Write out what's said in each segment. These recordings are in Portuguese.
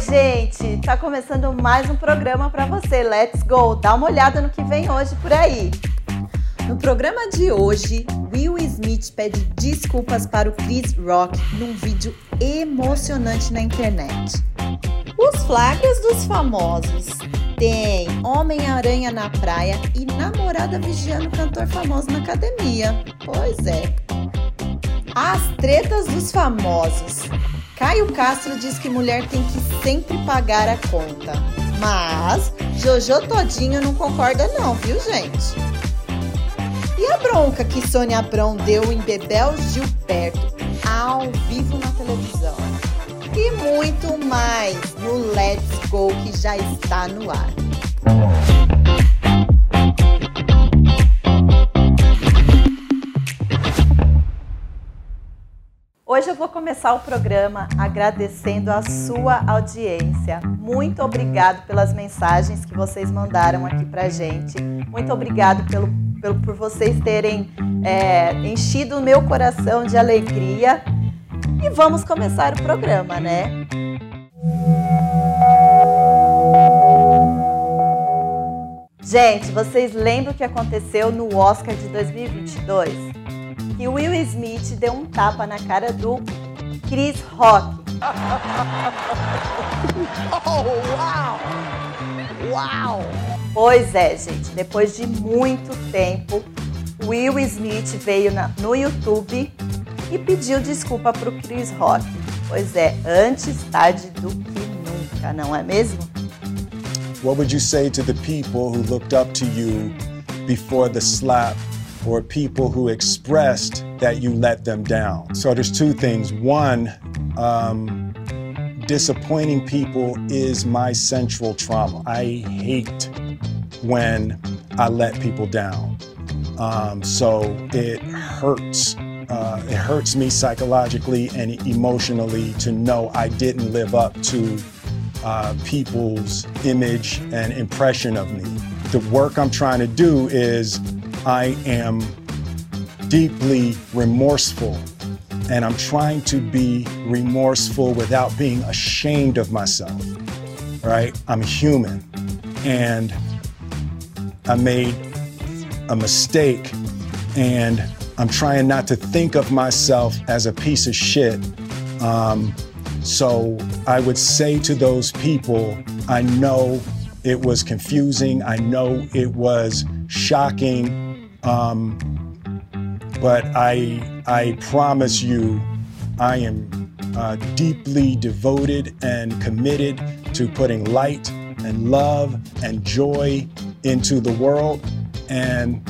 gente! Tá começando mais um programa para você. Let's go! Dá uma olhada no que vem hoje por aí. No programa de hoje, Will Smith pede desculpas para o Chris Rock num vídeo emocionante na internet. Os flagras dos famosos. Tem Homem-Aranha na praia e namorada vigiando cantor famoso na academia. Pois é. As tretas dos famosos. Caio Castro diz que mulher tem que sempre pagar a conta. Mas Jojo Todinho não concorda não, viu gente? E a bronca que Sônia Abrão deu em Bebel Gilberto ao vivo na televisão? E muito mais no Let's Go que já está no ar. Hoje eu vou começar o programa agradecendo a sua audiência. Muito obrigado pelas mensagens que vocês mandaram aqui pra gente. Muito obrigado pelo, pelo por vocês terem é, enchido o meu coração de alegria. E vamos começar o programa, né? Gente, vocês lembram o que aconteceu no Oscar de 2022? Que Will Smith deu um tapa na cara do Chris Rock. oh, uau! Uau! Pois é, gente, depois de muito tempo, Will Smith veio na, no YouTube e pediu desculpa para o Chris Rock. Pois é, antes tarde do que nunca, não é mesmo? What would you say to the people who looked up to you before the slap or people who expressed that you let them down. So there's two things. One, um, disappointing people is my central trauma. I hate when I let people down. Um, so it hurts. Uh, it hurts me psychologically and emotionally to know I didn't live up to uh, people's image and impression of me. The work I'm trying to do is I am deeply remorseful. And I'm trying to be remorseful without being ashamed of myself, right? I'm human. And I made a mistake. And I'm trying not to think of myself as a piece of shit. Um, so I would say to those people, I know it was confusing. I know it was shocking. Um, but I, I promise you, I am uh, deeply devoted and committed to putting light and love and joy into the world. And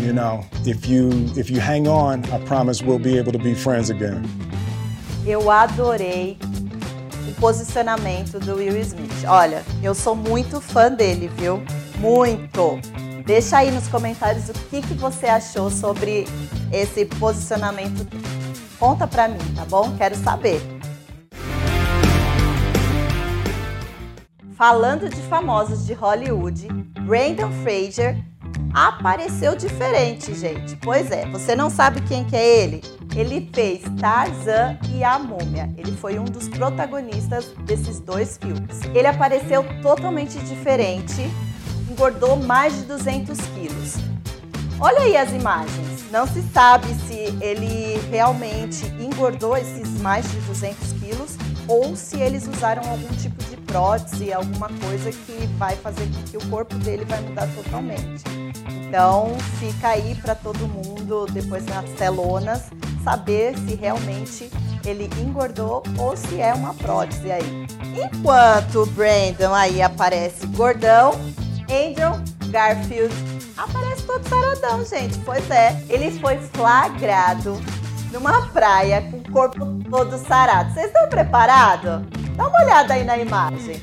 you know, if you if you hang on, I promise we'll be able to be friends again. Eu adorei o posicionamento do Will Smith. Olha, eu sou muito fã dele, viu? Muito. Deixa aí nos comentários o que, que você achou sobre esse posicionamento. Conta pra mim, tá bom? Quero saber. Falando de famosos de Hollywood, Brandon Fraser apareceu diferente, gente. Pois é, você não sabe quem que é ele? Ele fez Tarzan e a Múmia. Ele foi um dos protagonistas desses dois filmes. Ele apareceu totalmente diferente, engordou mais de 200 quilos. Olha aí as imagens. Não se sabe se ele realmente engordou esses mais de 200 quilos ou se eles usaram algum tipo de prótese, alguma coisa que vai fazer com que o corpo dele vai mudar totalmente. Então fica aí para todo mundo depois nas telonas saber se realmente ele engordou ou se é uma prótese aí. Enquanto o Brandon aí aparece gordão, Andrew Garfield aparece todo saradão, gente. Pois é, ele foi flagrado numa praia com o corpo todo sarado. Vocês estão preparados? Dá uma olhada aí na imagem.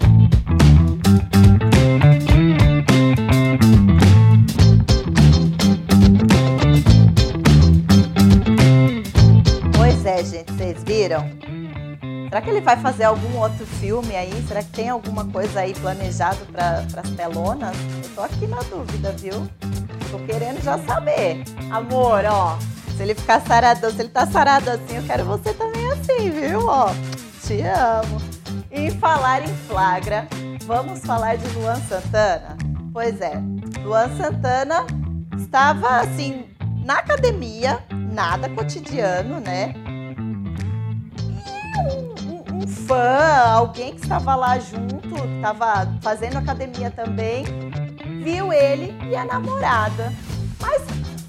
Pois é, gente, vocês viram? Será que ele vai fazer algum outro filme aí? Será que tem alguma coisa aí planejado para as telonas? Eu tô aqui na dúvida, viu? Tô querendo já saber. Amor, ó, se ele ficar sarado, se ele tá sarado assim, eu quero você também assim, viu? Ó, te amo. em falar em flagra, vamos falar de Luan Santana? Pois é, Luan Santana estava assim na academia, nada cotidiano, né? Um, um fã, alguém que estava lá junto, estava fazendo academia também, viu ele e a namorada. Mas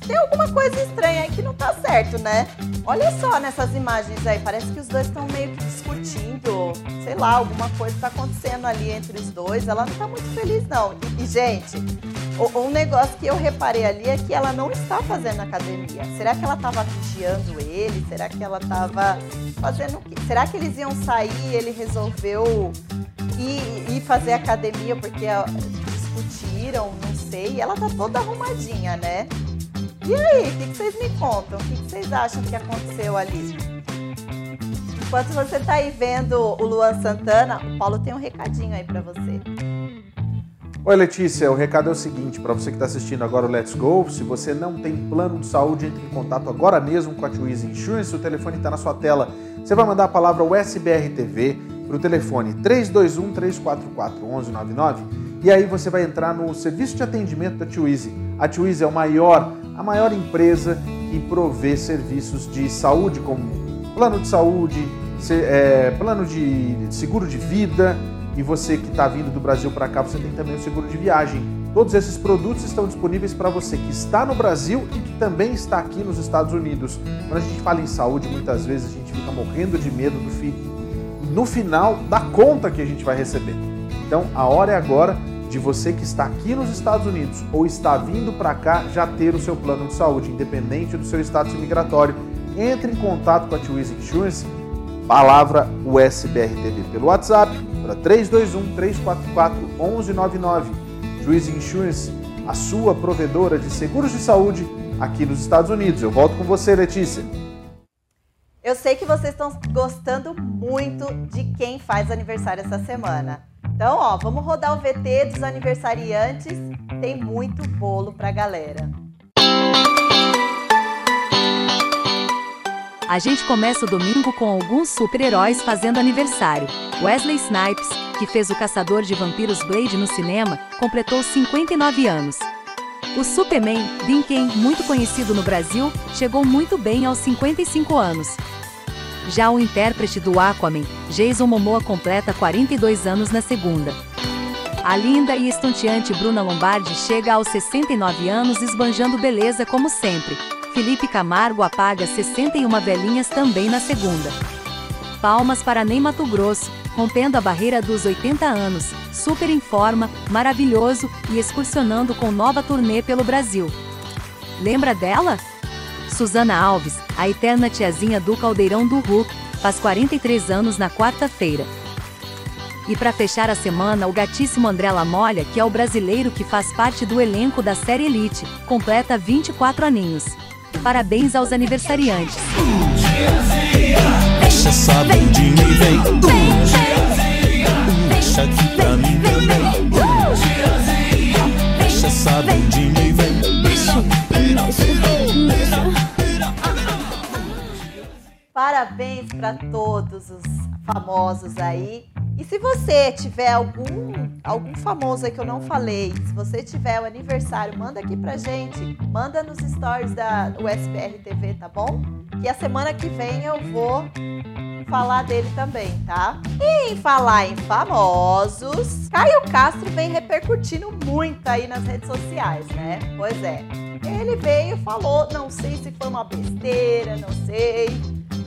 tem alguma coisa estranha aí que não tá certo, né? Olha só nessas imagens aí, parece que os dois estão meio que discutindo, sei lá, alguma coisa tá acontecendo ali entre os dois. Ela não tá muito feliz, não. E gente, um negócio que eu reparei ali é que ela não está fazendo academia. Será que ela estava vigiando ele? Será que ela estava fazendo o quê? Será que eles iam sair e ele resolveu ir, ir fazer academia porque discutiram? Não sei. Ela tá toda arrumadinha, né? E aí, o que, que vocês me contam? O que, que vocês acham que aconteceu ali? Enquanto você está aí vendo o Luan Santana, o Paulo tem um recadinho aí para você. Oi Letícia, o recado é o seguinte, para você que está assistindo agora o Let's Go, se você não tem plano de saúde, entre em contato agora mesmo com a Twizy Insurance, o telefone está na sua tela. Você vai mandar a palavra USBR TV para o telefone 321 344 1199 e aí você vai entrar no serviço de atendimento da Twizy. A Twizy é o maior a maior empresa que provê serviços de saúde, como plano de saúde, é, plano de seguro de vida, e você que está vindo do Brasil para cá, você tem também o seguro de viagem. Todos esses produtos estão disponíveis para você que está no Brasil e que também está aqui nos Estados Unidos. Quando a gente fala em saúde, muitas vezes a gente fica morrendo de medo do fim, no final da conta que a gente vai receber. Então, a hora é agora de você que está aqui nos Estados Unidos ou está vindo para cá já ter o seu plano de saúde, independente do seu status imigratório. Entre em contato com a Twizy Insurance, palavra USBRTV pelo WhatsApp para 321 344 1199. Twizy Insurance, a sua provedora de seguros de saúde aqui nos Estados Unidos. Eu volto com você, Letícia. Eu sei que vocês estão gostando muito de quem faz aniversário essa semana. Então, ó, vamos rodar o VT dos aniversariantes. Tem muito bolo pra galera. A gente começa o domingo com alguns super-heróis fazendo aniversário. Wesley Snipes, que fez o Caçador de Vampiros Blade no cinema, completou 59 anos. O Superman, Dean muito conhecido no Brasil, chegou muito bem aos 55 anos. Já o intérprete do Aquaman, Jason Momoa completa 42 anos na segunda. A linda e estonteante Bruna Lombardi chega aos 69 anos esbanjando beleza como sempre. Felipe Camargo apaga 61 velhinhas também na segunda. Palmas para Ney Mato Grosso, rompendo a barreira dos 80 anos, super em forma, maravilhoso e excursionando com nova turnê pelo Brasil. Lembra dela? Suzana Alves, a eterna tiazinha do Caldeirão do Hulk, faz 43 anos na quarta-feira. E para fechar a semana, o gatíssimo André Lamolha, que é o brasileiro que faz parte do elenco da série Elite, completa 24 aninhos. Parabéns aos aniversariantes. Deixa essa bundinha e vem. Deixa aqui pra mim também. Deixa essa bundinha e vem. Parabéns para todos os famosos aí. E se você tiver algum algum famoso aí que eu não falei, se você tiver o aniversário, manda aqui pra gente, manda nos stories da USBR TV, tá bom? Que a semana que vem eu vou falar dele também, tá? E em falar em famosos, Caio Castro vem repercutindo muito aí nas redes sociais, né? Pois é. Ele veio e falou, não sei se foi uma besteira, não sei,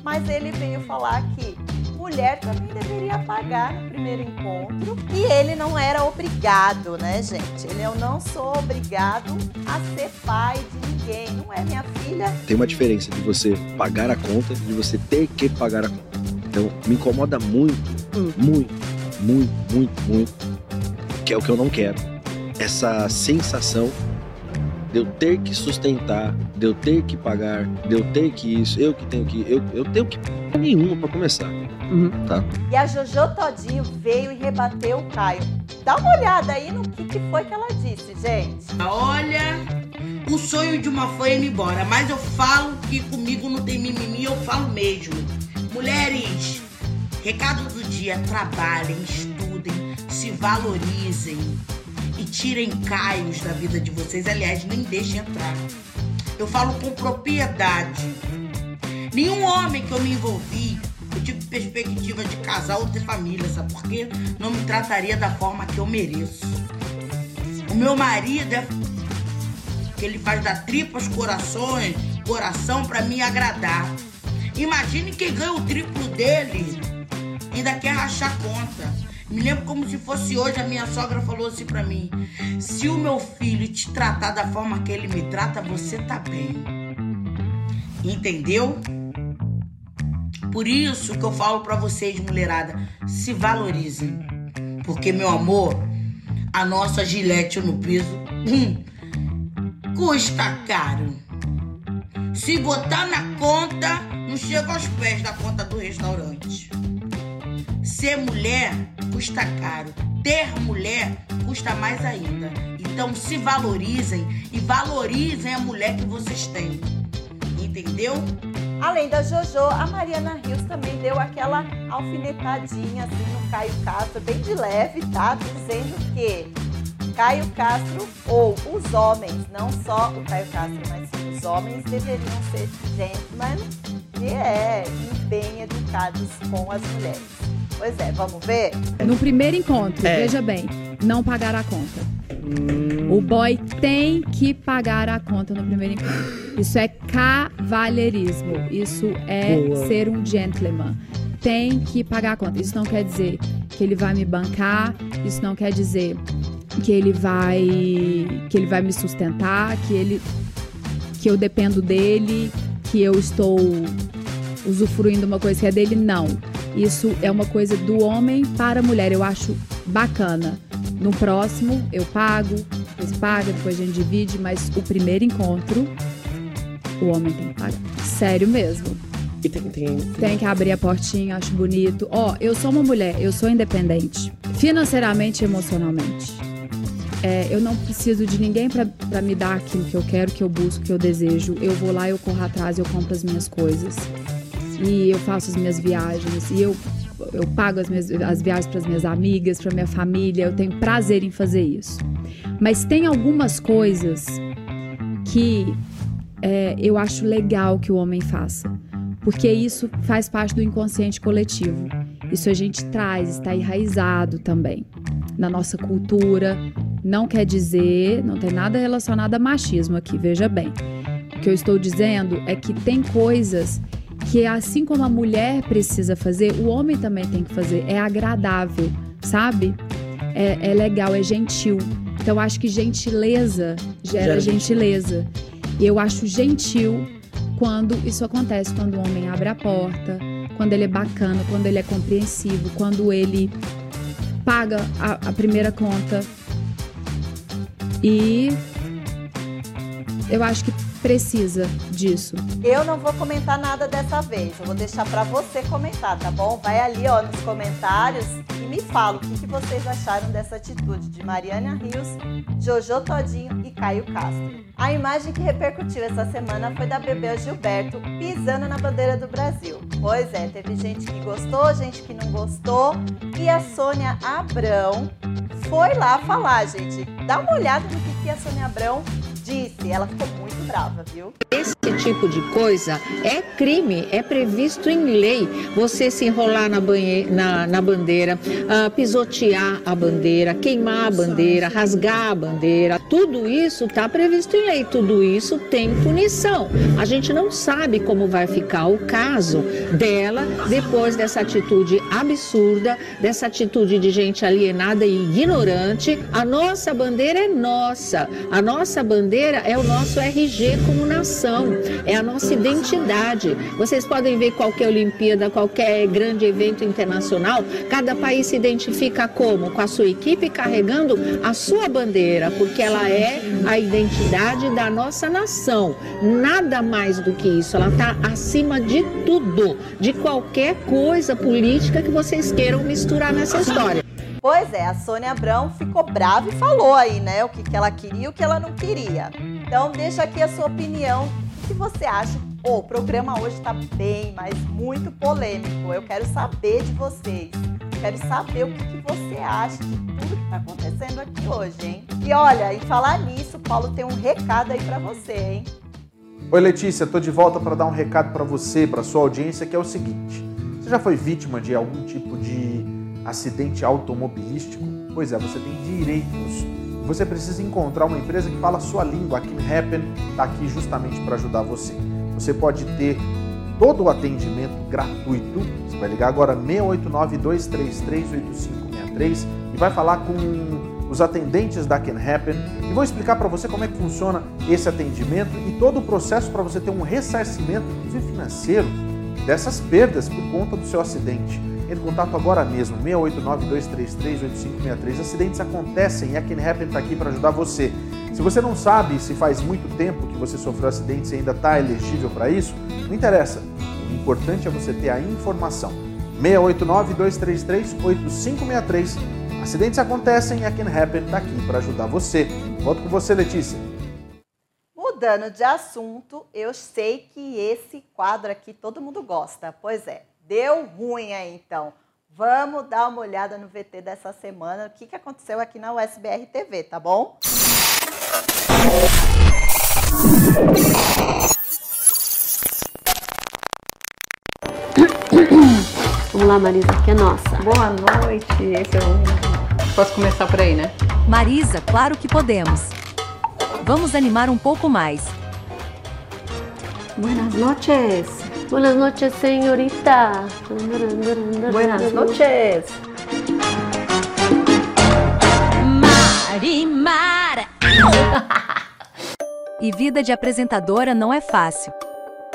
mas ele veio falar que mulher também deveria pagar no primeiro encontro e ele não era obrigado, né, gente? Ele eu não sou obrigado a ser pai de ninguém, não é minha filha. Tem uma diferença de você pagar a conta e de você ter que pagar a conta. Então, me incomoda muito, hum. muito, muito, muito, muito, que é o que eu não quero. Essa sensação de eu ter que sustentar, de eu ter que pagar, de eu ter que isso, eu que tenho que. Eu, eu tenho que nenhuma para começar. Uhum. Tá? E a Jojo Todinho veio e rebateu o Caio. Dá uma olhada aí no que, que foi que ela disse, gente. Olha, o sonho de uma fã é ir embora, mas eu falo que comigo não tem mimimi, eu falo mesmo. Mulheres, Recado do dia: trabalhem, estudem, se valorizem tirem caios da vida de vocês. Aliás, nem deixem entrar. Eu falo com propriedade. Nenhum homem que eu me envolvi, eu tive perspectiva de casar ou ter família, sabe por quê? Não me trataria da forma que eu mereço. O meu marido é que ele faz da tripas corações, coração para me agradar. Imagine quem ganha o triplo dele, ainda quer rachar conta. Me lembro como se fosse hoje, a minha sogra falou assim para mim: "Se o meu filho te tratar da forma que ele me trata, você tá bem". Entendeu? Por isso que eu falo para vocês, mulherada, se valorizem. Porque meu amor, a nossa gilete no piso, hum, custa caro. Se botar na conta, não chega aos pés da conta do restaurante. Ser mulher custa caro. Ter mulher custa mais ainda. Então se valorizem e valorizem a mulher que vocês têm. Entendeu? Além da Jojo, a Mariana Rios também deu aquela alfinetadinha assim no Caio Castro, bem de leve, tá? Dizendo que Caio Castro, ou os homens, não só o Caio Castro, mas os homens deveriam ser gentlemen e é, e bem educados com as mulheres. Pois é, vamos ver? No primeiro encontro, É. veja bem, não pagar a conta. O boy tem que pagar a conta no primeiro encontro. Isso é cavalheirismo. Isso é Boa. ser um gentleman. Tem que pagar a conta. Isso não quer dizer que ele vai me bancar. Isso não quer dizer que ele vai que ele vai me sustentar, que ele que eu dependo dele, que eu estou usufruindo uma coisa que é dele, não. Isso é uma coisa do homem para a mulher. Eu acho bacana. No próximo, eu pago, depois paga, depois a gente divide, mas o primeiro encontro, o homem tem que pagar. Sério mesmo. E tem, tem, Tem que abrir a portinha, acho bonito. Ó, eu sou uma mulher, eu sou independente, financeiramente e emocionalmente. É, eu não preciso de ninguém pra me dar aquilo que eu quero, que eu busco, que eu desejo. Eu vou lá, eu corro atrás, eu compro as minhas coisas. E eu faço as minhas viagens. E eu, eu pago as, minhas, as viagens para as minhas amigas, para minha família. Eu tenho prazer em fazer isso. Mas tem algumas coisas que é, eu acho legal que o homem faça. Porque isso faz parte do inconsciente coletivo. Isso a gente traz, está enraizado também na nossa cultura. Não quer dizer, não tem nada relacionado a machismo aqui, veja bem. O que eu estou dizendo é que tem coisas que, assim como a mulher precisa fazer, o homem também tem que fazer. É agradável, sabe? É, é legal, é gentil. Então, acho que gentileza gera, Gera gentileza. E eu acho gentil quando isso acontece, quando o homem abre a porta, quando ele é bacana, quando ele é compreensivo, quando ele paga a, a primeira conta. E eu acho que precisa disso. Eu não vou comentar nada dessa vez. Eu vou deixar pra você comentar, tá bom? Vai ali, ó, nos comentários e me fala o que, que vocês acharam dessa atitude de Mariana Rios, Jojo Todinho e Caio Castro. A imagem que repercutiu essa semana foi da Bebel Gilberto pisando na bandeira do Brasil. Pois é, teve gente que gostou, gente que não gostou. E a Sônia Abrão foi lá falar, gente. Dá uma olhada no que, que a Sônia Abrão disse. Ela ficou muito brava, viu? Esse tipo de coisa é crime, é previsto em lei. Você se enrolar na, banhe- na- na bandeira, ah, pisotear a bandeira, queimar a bandeira, rasgar a bandeira, tudo isso está previsto em lei, tudo isso tem punição. A gente não sabe como vai ficar o caso dela depois dessa atitude absurda, dessa atitude de gente alienada e ignorante. A nossa bandeira é nossa, a nossa bandeira é o nosso RG como nação, é a nossa identidade. Vocês podem ver qualquer Olimpíada, qualquer grande evento internacional, cada país se identifica como? Com a sua equipe carregando a sua bandeira, porque ela é a identidade da nossa nação. Nada mais do que isso, ela está acima de tudo, de qualquer coisa política que vocês queiram misturar nessa história. Pois é, a Sônia Abrão ficou brava e falou aí, né, o que, que ela queria e o que ela não queria. Então, deixa aqui a sua opinião. O que você acha Ô, o programa hoje tá bem, mas muito polêmico. Eu quero saber de vocês. Quero saber o que, que você acha de tudo que tá acontecendo aqui hoje, hein? E olha, em falar nisso, o Paulo tem um recado aí para você, hein? Oi Letícia, tô de volta para dar um recado para você, para sua audiência, que é o seguinte: você já foi vítima de algum tipo de acidente automobilístico? Pois é, você tem direitos. Você precisa encontrar uma empresa que fala a sua língua. A Can Happen está aqui justamente para ajudar você. Você pode ter todo o atendimento gratuito. Você vai ligar agora 689-233-8563 e vai falar com os atendentes da Can Happen e vão explicar para você como é que funciona esse atendimento e todo o processo para você ter um ressarcimento, inclusive financeiro, dessas perdas por conta do seu acidente. Entre em contato agora mesmo, 689-233-8563. Acidentes acontecem e a Can Happen está aqui para ajudar você. Se você não sabe se faz muito tempo que você sofreu acidentes e ainda está elegível para isso, não interessa. O importante é você ter a informação. 689-233-8563. Acidentes acontecem e a Can Happen está aqui para ajudar você. Volto com você, Letícia. Mudando de assunto, eu sei que esse quadro aqui todo mundo gosta. Pois é, deu ruim aí então. Vamos dar uma olhada no VT dessa semana, o que, que aconteceu aqui na USBR TV, tá bom? Vamos lá, Marisa, que é nossa. Boa noite. Esse é o... Posso começar por aí, né? Marisa, claro que podemos. Vamos animar um pouco mais. Buenas noches. Buenas noches, senhorita. Buenas noches. Marimara. e vida de apresentadora não é fácil.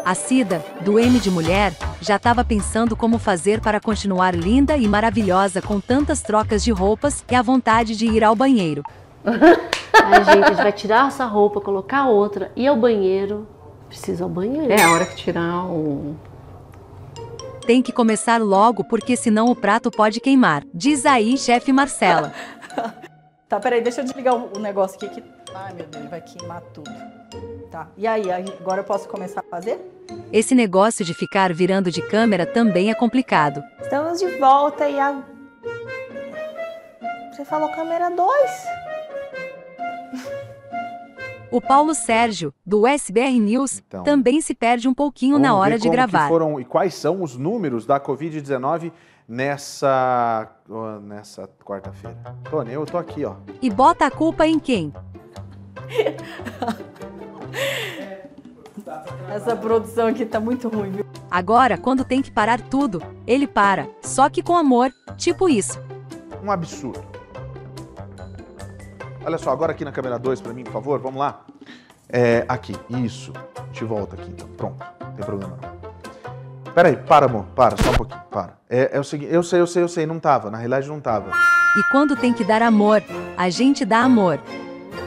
A Cida, do M de Mulher, já estava pensando como fazer para continuar linda e maravilhosa com tantas trocas de roupas e a vontade de ir ao banheiro. Ai, gente, a gente vai tirar essa roupa, colocar outra, ir ao banheiro. Preciso ao banheiro. É a hora que tirar o. Tem que começar logo porque senão o prato pode queimar. Diz aí, chefe Marcela. tá, peraí, deixa eu desligar o negócio aqui que. Ai, meu Deus, ele vai queimar tudo. Tá. E aí, agora eu posso começar a fazer? Esse negócio de ficar virando de câmera também é complicado. Estamos de volta e a. Você falou câmera 2? O Paulo Sérgio, do SBR News, Então, também se perde um pouquinho na hora de gravar. foram e quais são os números da Covid-19 nessa, nessa quarta-feira. Tony, eu tô aqui, ó. E bota a culpa em quem? Essa produção aqui tá muito ruim, viu? Agora, quando tem que parar tudo, ele para, só que com amor, tipo isso. Um absurdo. Olha só, agora aqui na câmera 2 pra mim, por favor, vamos lá. É, aqui, isso. A gente volta aqui então. Pronto, não tem problema não. Peraí, para, amor, para, só um pouquinho, para. É, é o seguinte, eu sei, eu sei, eu sei, não tava, na realidade não tava. E quando tem que dar amor, a gente dá amor.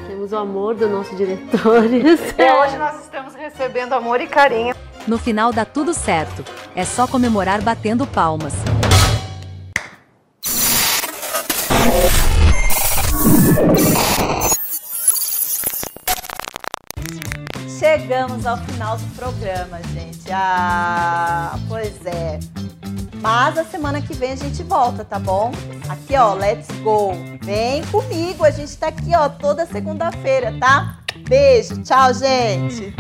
Temos o amor do nosso diretores. É, hoje nós estamos recebendo amor e carinho. No final dá tudo certo. É só comemorar batendo palmas. Chegamos ao final do programa, gente. Ah, pois é. Mas a semana que vem a gente volta, tá bom? Aqui, ó, let's go. Vem comigo, a gente tá aqui, ó, toda segunda-feira, tá? Beijo, tchau, gente.